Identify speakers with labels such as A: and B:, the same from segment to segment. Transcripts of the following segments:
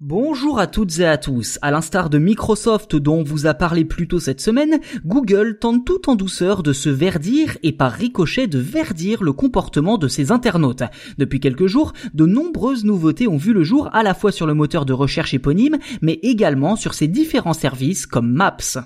A: Bonjour à toutes et à tous. À l'instar de Microsoft dont on vous a parlé plus tôt cette semaine, Google tente tout en douceur de se verdir et par ricochet de verdir le comportement de ses internautes. Depuis quelques jours, de nombreuses nouveautés ont vu le jour à la fois sur le moteur de recherche éponyme, mais également sur ses différents services comme Maps.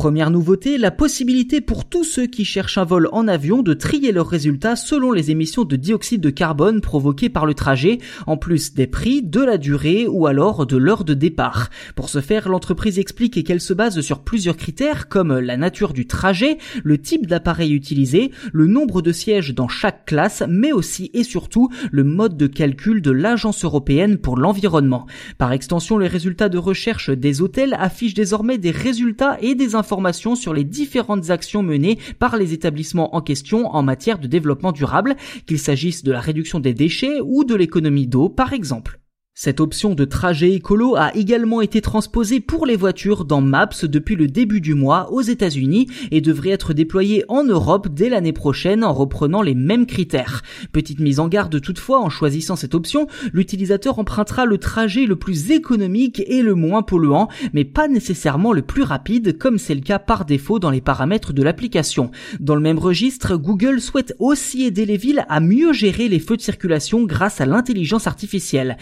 A: Première nouveauté, la possibilité pour tous ceux qui cherchent un vol en avion de trier leurs résultats selon les émissions de dioxyde de carbone provoquées par le trajet, en plus des prix, de la durée ou alors de l'heure de départ. Pour ce faire, l'entreprise explique qu'elle se base sur plusieurs critères comme la nature du trajet, le type d'appareil utilisé, le nombre de sièges dans chaque classe, mais aussi et surtout le mode de calcul de l'Agence européenne pour l'environnement. Par extension, les résultats de recherche des hôtels affichent désormais des résultats et des informations sur les différentes actions menées par les établissements en question en matière de développement durable, qu'il s'agisse de la réduction des déchets ou de l'économie d'eau par exemple. Cette option de trajet écolo a également été transposée pour les voitures dans Maps depuis le début du mois aux États-Unis et devrait être déployée en Europe dès l'année prochaine en reprenant les mêmes critères. Petite mise en garde toutefois, en choisissant cette option, l'utilisateur empruntera le trajet le plus économique et le moins polluant, mais pas nécessairement le plus rapide comme c'est le cas par défaut dans les paramètres de l'application. Dans le même registre, Google souhaite aussi aider les villes à mieux gérer les feux de circulation grâce à l'intelligence artificielle.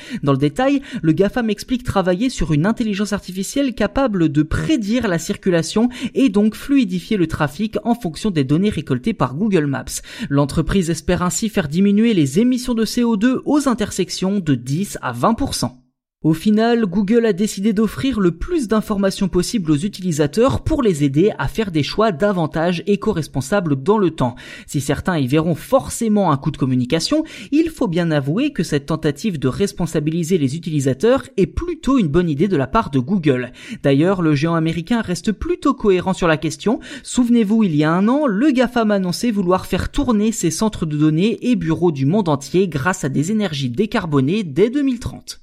A: Le GAFAM explique travailler sur une intelligence artificielle capable de prédire la circulation et donc fluidifier le trafic en fonction des données récoltées par Google Maps. L'entreprise espère ainsi faire diminuer les émissions de CO2 aux intersections de 10 à 20%. Au final, Google a décidé d'offrir le plus d'informations possibles aux utilisateurs pour les aider à faire des choix davantage éco-responsables dans le temps. Si certains y verront forcément un coup de communication, il faut bien avouer que cette tentative de responsabiliser les utilisateurs est plutôt une bonne idée de la part de Google. D'ailleurs, le géant américain reste plutôt cohérent sur la question. Souvenez-vous, il y a un an, le GAFAM annonçait vouloir faire tourner ses centres de données et bureaux du monde entier grâce à des énergies décarbonées dès 2030.